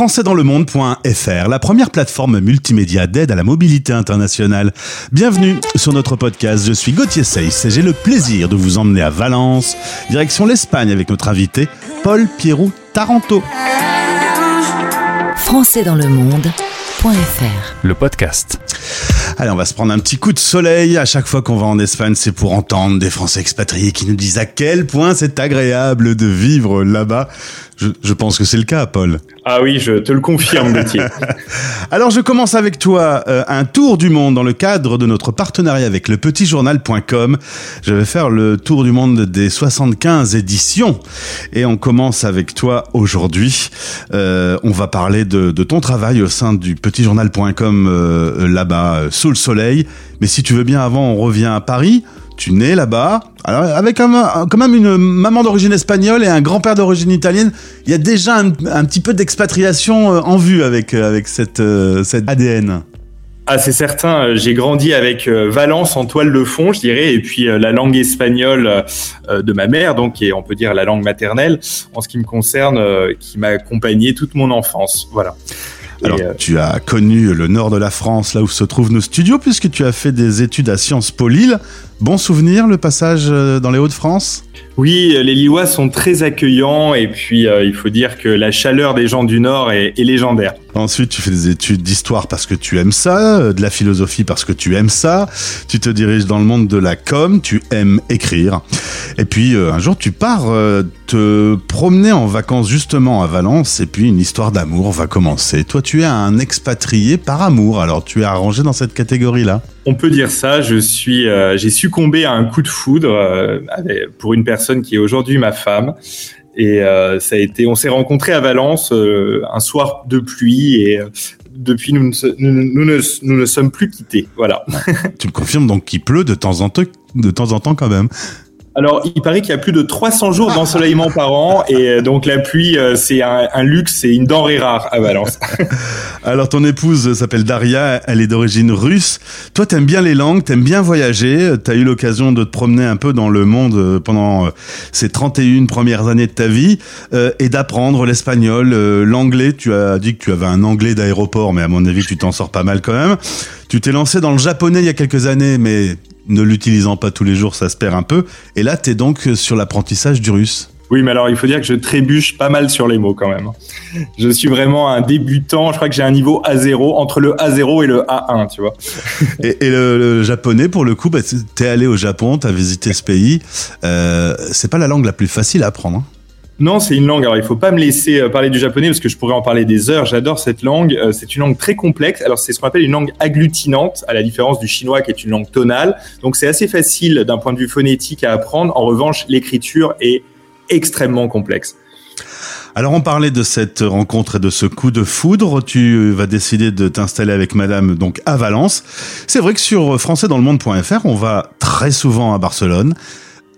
françaisdanslemonde.fr, la première plateforme multimédia d'aide à la mobilité internationale. Bienvenue sur notre podcast, je suis Gauthier Seyss et j'ai le plaisir de vous emmener à Valence, direction l'Espagne avec notre invité Paul Pierrot Taranto. françaisdanslemonde.fr le podcast. Allez, on va se prendre un petit coup de soleil. À chaque fois qu'on va en Espagne, c'est pour entendre des Français expatriés qui nous disent à quel point c'est agréable de vivre là-bas. Je, je pense que c'est le cas, Paul. Ah oui, je te le confirme, Gauthier. Alors, je commence avec toi euh, un tour du monde dans le cadre de notre partenariat avec le petitjournal.com. Je vais faire le tour du monde des 75 éditions. Et on commence avec toi aujourd'hui. Euh, on va parler de, de, ton travail au sein du petitjournal.com euh, là-bas, sous le soleil. Mais si tu veux bien, avant, on revient à Paris tu nais là-bas, alors avec quand même une maman d'origine espagnole et un grand-père d'origine italienne, il y a déjà un, petit peu d'expatriation en vue avec, avec cette, cette ADN. Ah, c'est certain. J'ai grandi avec Valence en toile de fond, je dirais, et puis la langue espagnole de ma mère, donc qui on peut dire, la langue maternelle, en ce qui me concerne, qui m'a accompagné toute mon enfance. Voilà. Alors, euh... tu as connu le nord de la France, là où se trouvent nos studios, puisque tu as fait des études à Sciences Po Lille. Bon souvenir, le passage dans les Hauts-de-France? Oui, les Lillois sont très accueillants et puis euh, il faut dire que la chaleur des gens du Nord est, est légendaire. Ensuite, tu fais des études d'histoire parce que tu aimes ça, de la philosophie parce que tu aimes ça, tu te diriges dans le monde de la com, tu aimes écrire. Et puis euh, un jour, tu pars euh, te promener en vacances justement à Valence et puis une histoire d'amour va commencer. Toi, tu es un expatrié par amour, alors tu es arrangé dans cette catégorie-là? On peut dire ça, je suis euh, j'ai succombé à un coup de foudre pour une personne qui est aujourd'hui ma femme et euh, ça a été, on s'est rencontrés à Valence euh, un soir de pluie et euh, depuis nous ne, nous, nous, ne, nous ne sommes plus quittés. Voilà. tu me confirmes donc qu'il pleut de temps en temps, de temps en temps quand même. Alors, il paraît qu'il y a plus de 300 jours d'ensoleillement par an et donc la pluie, c'est un, luxe, c'est une denrée rare à Valence. Alors, ton épouse s'appelle Daria, elle est d'origine russe. Toi, t'aimes bien les langues, t'aimes bien voyager. T'as eu l'occasion de te promener un peu dans le monde pendant ces 31 premières années de ta vie euh, et d'apprendre l'espagnol, euh, l'anglais. Tu as dit que tu avais un anglais d'aéroport, mais à mon avis, tu t'en sors pas mal quand même. Tu t'es lancé dans le japonais il y a quelques années, mais ne l'utilisant pas tous les jours, ça se perd un peu. Et là, tu es donc sur l'apprentissage du russe. Oui, mais alors il faut dire que je trébuche pas mal sur les mots quand même. Je suis vraiment un débutant. Je crois que j'ai un niveau A0 entre le A0 et le A1, tu vois. Et, et le, le, japonais, pour le coup, bah, t'es allé au Japon, t'as visité ce pays. Euh, c'est pas la langue la plus facile à apprendre. Hein. Non, c'est une langue. Alors, il faut pas me laisser parler du japonais parce que je pourrais en parler des heures. J'adore cette langue. C'est une langue très complexe. Alors, c'est ce qu'on appelle une langue agglutinante, à la différence du chinois qui est une langue tonale. Donc, c'est assez facile d'un point de vue phonétique à apprendre. En revanche, l'écriture est extrêmement complexe. Alors on parlait de cette rencontre et de ce coup de foudre. Tu vas décider de t'installer avec Madame donc à Valence. C'est vrai que sur françaisdanslemonde.fr, on va très souvent à Barcelone,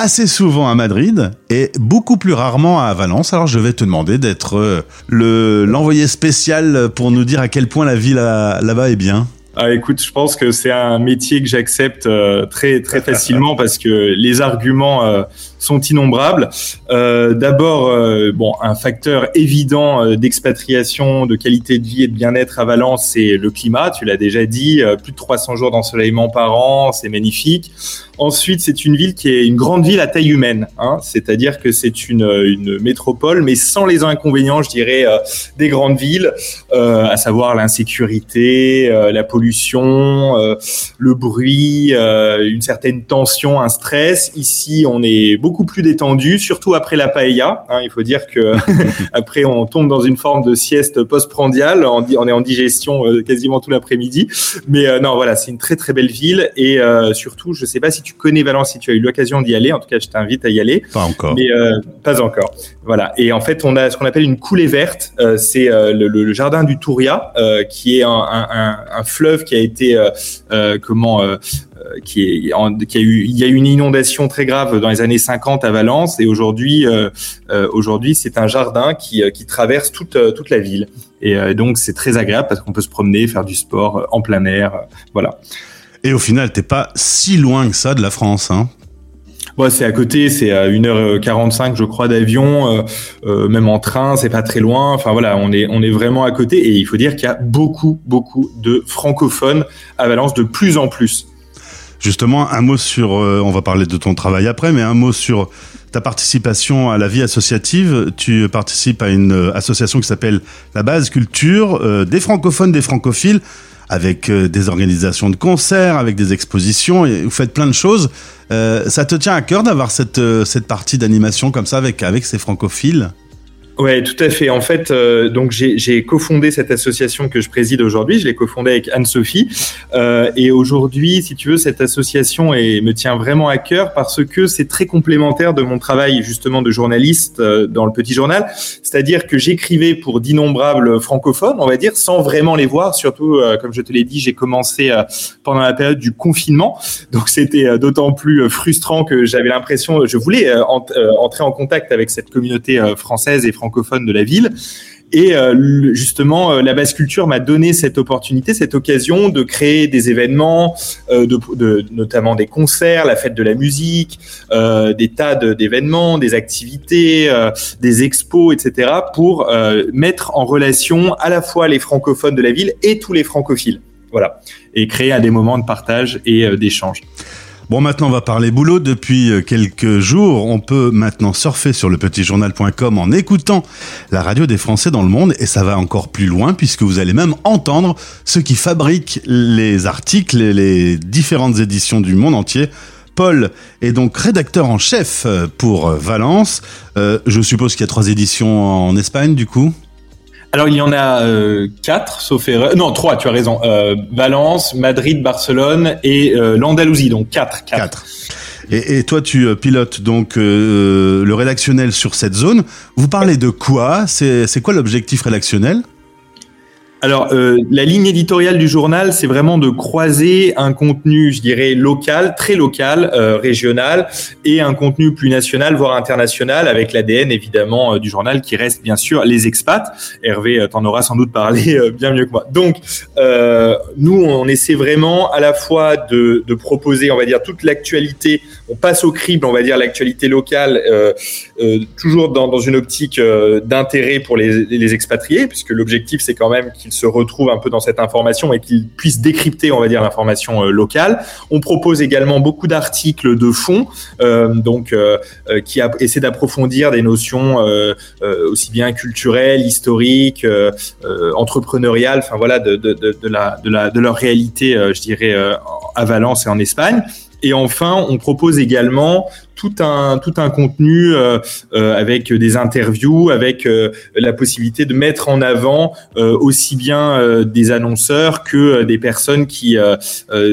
assez souvent à Madrid et beaucoup plus rarement à Valence. Alors je vais te demander d'être le l'envoyé spécial pour nous dire à quel point la vie là-bas est bien. Ah, écoute, je pense que c'est un métier que j'accepte euh, très très facilement parce que les arguments euh, sont innombrables. Euh, D'abord, bon, un facteur évident d'expatriation, de qualité de vie et de bien-être à Valence, c'est le climat. Tu l'as déjà dit, plus de 300 jours d'ensoleillement par an, c'est magnifique. Ensuite, c'est une ville qui est une grande ville à taille humaine, hein, c'est-à-dire que c'est une, une métropole, mais sans les inconvénients, je dirais, des grandes villes, à savoir l'insécurité, la pollution, le bruit, une certaine tension, un stress. Ici, on est beaucoup plus détendu, surtout après la paella. Hein, il faut dire que après on tombe dans une forme de sieste postprandiale, on, on est en digestion euh, quasiment tout l'après-midi. Mais euh, non, voilà, c'est une très très belle ville et euh, surtout, je sais pas si tu connais Valence, si tu as eu l'occasion d'y aller. En tout cas, je t'invite à y aller. Pas encore. Mais pas encore. Voilà. Et en fait, on a ce qu'on appelle une coulée verte. c'est le, le, jardin du Touria, qui est un, un, un, fleuve qui a été comment qui, est, en, qui a eu, il y a eu une inondation très grave dans les années 50 à Valence et aujourd'hui, euh, euh, aujourd'hui, c'est un jardin qui, qui traverse toute, toute la ville. Et euh, donc, c'est très agréable parce qu'on peut se promener, faire du sport en plein air, voilà. Et au final, t'es pas si loin que ça de la France, hein c'est à côté, c'est à 1h45 je crois d'avion, euh, euh, même en train, c'est pas très loin. Enfin voilà, on est on est vraiment à côté et il faut dire qu'il y a beaucoup beaucoup de francophones à Valence de plus en plus. Justement, un mot sur euh, on va parler de ton travail après, mais un mot sur ta participation à la vie associative. Tu participes à une association qui s'appelle la Base Culture des francophones, des francophiles avec euh, des organisations de concerts, avec des expositions, et vous faites plein de choses. Euh, ça te tient à cœur d'avoir cette, euh, cette partie d'animation comme ça avec, avec ces francophiles? Ouais, tout à fait. En fait, euh, donc j'ai cofondé cette association que je préside aujourd'hui. Je l'ai cofondée avec Anne-Sophie. Euh, et aujourd'hui, si tu veux, cette association est, me tient vraiment à cœur parce que c'est très complémentaire de mon travail justement de journaliste euh, dans le petit journal. C'est-à-dire que j'écrivais pour d'innombrables francophones, on va dire, sans vraiment les voir. Surtout, euh, comme je te l'ai dit, j'ai commencé euh, pendant la période du confinement. Donc c'était d'autant plus frustrant que j'avais l'impression, je voulais entrer en contact avec cette communauté française et francophone de la ville. Et euh, justement, euh, la basse culture m'a donné cette opportunité, cette occasion de créer des événements, euh, notamment des concerts, la fête de la musique, des tas d'événements, des activités, des expos, etc., pour mettre en relation à la fois les francophones de la ville et tous les francophiles. Voilà, et créer des moments de partage et d'échange. Bon, maintenant, on va parler boulot. Depuis euh, quelques jours, on peut maintenant surfer sur le petitjournal.com en écoutant la radio des Français dans le monde. Et ça va encore plus loin puisque vous allez même entendre ceux qui fabriquent les articles et les différentes éditions du monde entier. Paul est donc rédacteur en chef euh, pour Valence. Euh, je suppose qu'il y a trois éditions en Espagne, du coup? Alors il y en a euh, quatre, sauf erreur. Non, trois, tu as raison. Euh, Valence, Madrid, Barcelone et euh, l'Andalousie, donc quatre. Quatre. Et, et, toi, tu pilotes donc le rédactionnel sur cette zone. Vous parlez de quoi? C'est quoi l'objectif rédactionnel? Alors, euh, la ligne éditoriale du journal, c'est vraiment de croiser un contenu, je dirais, local, très local, euh, régional, et un contenu plus national, voire international, avec l'ADN évidemment euh, du journal, qui reste bien sûr les expats. Hervé, t'en auras sans doute parlé bien mieux que moi. Donc, nous, on essaie vraiment à la fois de, de proposer, on va dire, toute l'actualité. On passe au crible, on va dire, l'actualité locale, toujours dans, dans, une optique d'intérêt pour les, les expatriés, puisque l'objectif, c'est quand même qu'ils se retrouvent un peu dans cette information et qu'ils puissent décrypter, on va dire, l'information euh, locale. On propose également beaucoup d'articles de fond, euh, donc euh, qui essaient d'approfondir des notions aussi bien culturelles, historiques, entrepreneuriales, enfin voilà, de, de, de, de, la, de, la, de leur réalité, je dirais, à Valence et en Espagne. Et enfin, on propose également tout un tout un contenu euh, euh, avec des interviews, avec euh, la possibilité de mettre en avant aussi bien des annonceurs que des personnes qui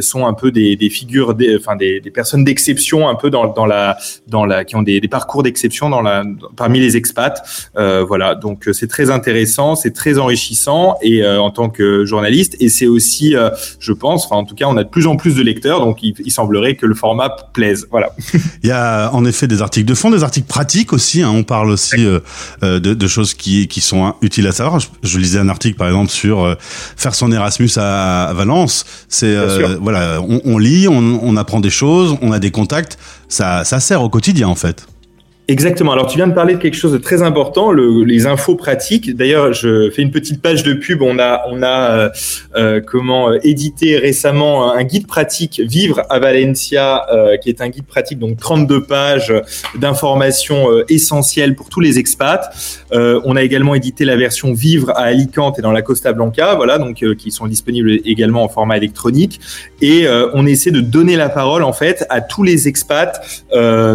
sont un peu des, des figures, des, enfin des, des personnes d'exception un peu dans, dans la dans la qui ont des, des parcours d'exception dans la parmi les expats. voilà, donc c'est très intéressant, c'est très enrichissant et en tant que journaliste et c'est aussi, je pense, enfin en tout cas, on a de plus en plus de lecteurs, donc il, il semblerait que le format plaise. Voilà. il y a en effet des articles de fond, des articles pratiques aussi. Hein. On parle aussi euh, euh, de, de, choses qui, qui sont utiles à savoir. Je, lisais un article par exemple sur euh, faire son Erasmus à, Valence. C'est voilà, on, on lit, on, on, apprend des choses, on a des contacts. Ça, ça sert au quotidien en fait. Exactement. Alors, tu viens de parler de quelque chose de très important, le, les infos pratiques. D'ailleurs, je fais une petite page de pub. On a, on a euh, euh comment euh, édité récemment un guide pratique Vivre à Valencia, euh, qui est un guide pratique donc 32 pages d'informations essentielles pour tous les expats. on a également édité la version Vivre à Alicante et dans la Costa Blanca, voilà, donc qui sont disponibles également en format électronique. Et on essaie de donner la parole en fait à tous les expats,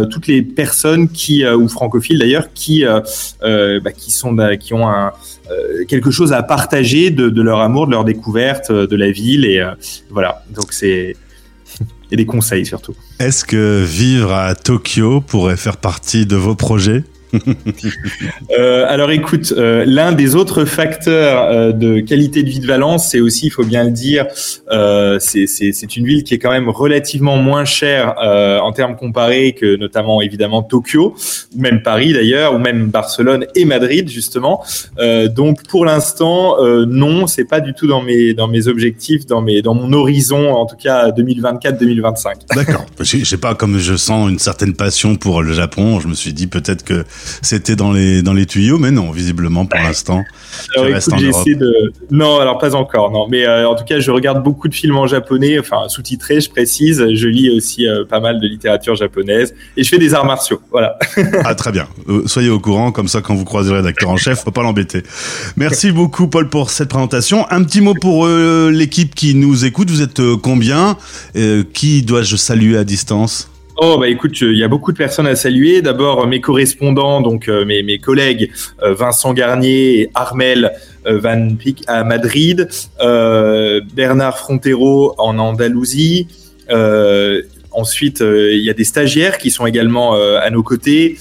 toutes les personnes qui euh, ou francophiles d'ailleurs qui euh, euh, bah, qui sont qui ont quelque chose à partager de, leur amour, de leur découverte de la ville et voilà. Donc c'est et des conseils surtout. Est-ce que vivre à Tokyo pourrait faire partie de vos projets? euh, alors écoute, euh, l'un des autres facteurs euh, de qualité de vie de Valence, c'est aussi, il faut bien le dire, c'est une ville qui est quand même relativement moins chère en termes comparés que notamment évidemment Tokyo, ou même Paris d'ailleurs, ou même Barcelone et Madrid justement. donc pour l'instant, non, c'est pas du tout dans mes dans mes objectifs, dans mes dans mon horizon, en tout cas 2024-2025. D'accord. Je sais pas comme je sens une certaine passion pour le Japon, je me suis dit peut-être que c'était dans les dans les tuyaux, mais non, visiblement pour l'instant. J'ai de non, alors pas encore, non, mais euh, en tout cas, je regarde beaucoup de films en japonais, enfin sous-titrés, je précise. Je lis aussi euh, pas mal de littérature japonaise et je fais des arts martiaux, voilà. ah très bien. Euh, soyez au courant, comme ça quand vous croisez le rédacteur en chef, faut pas l'embêter. Merci beaucoup Paul pour cette présentation. Un petit mot pour l'équipe qui nous écoute. Vous êtes combien? Qui dois-je saluer à distance? Oh bah écoute, il y a beaucoup de personnes à saluer. D'abord mes correspondants, donc euh, mes, mes collègues euh, Vincent Garnier et Armel euh, Van Pick à Madrid, Bernard Frontero en Andalousie. ensuite, il y a des stagiaires qui sont également à nos côtés,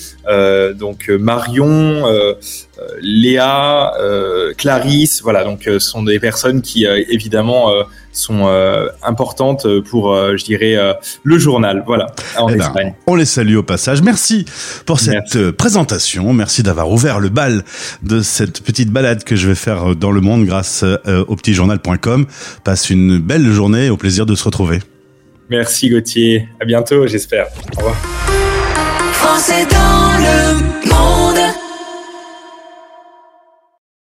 donc Marion, Léa, Clarisse. Voilà, donc ce sont des personnes qui évidemment sont euh, importantes pour, euh, je dirais, euh, le journal. Voilà, en eh ben, Espagne. on les salue au passage. Merci pour cette présentation. Merci d'avoir ouvert le bal de cette petite balade que je vais faire dans le monde grâce au petitjournal.com. Passe une belle journée. Au plaisir de se retrouver. Merci Gauthier. À bientôt, j'espère. Au revoir.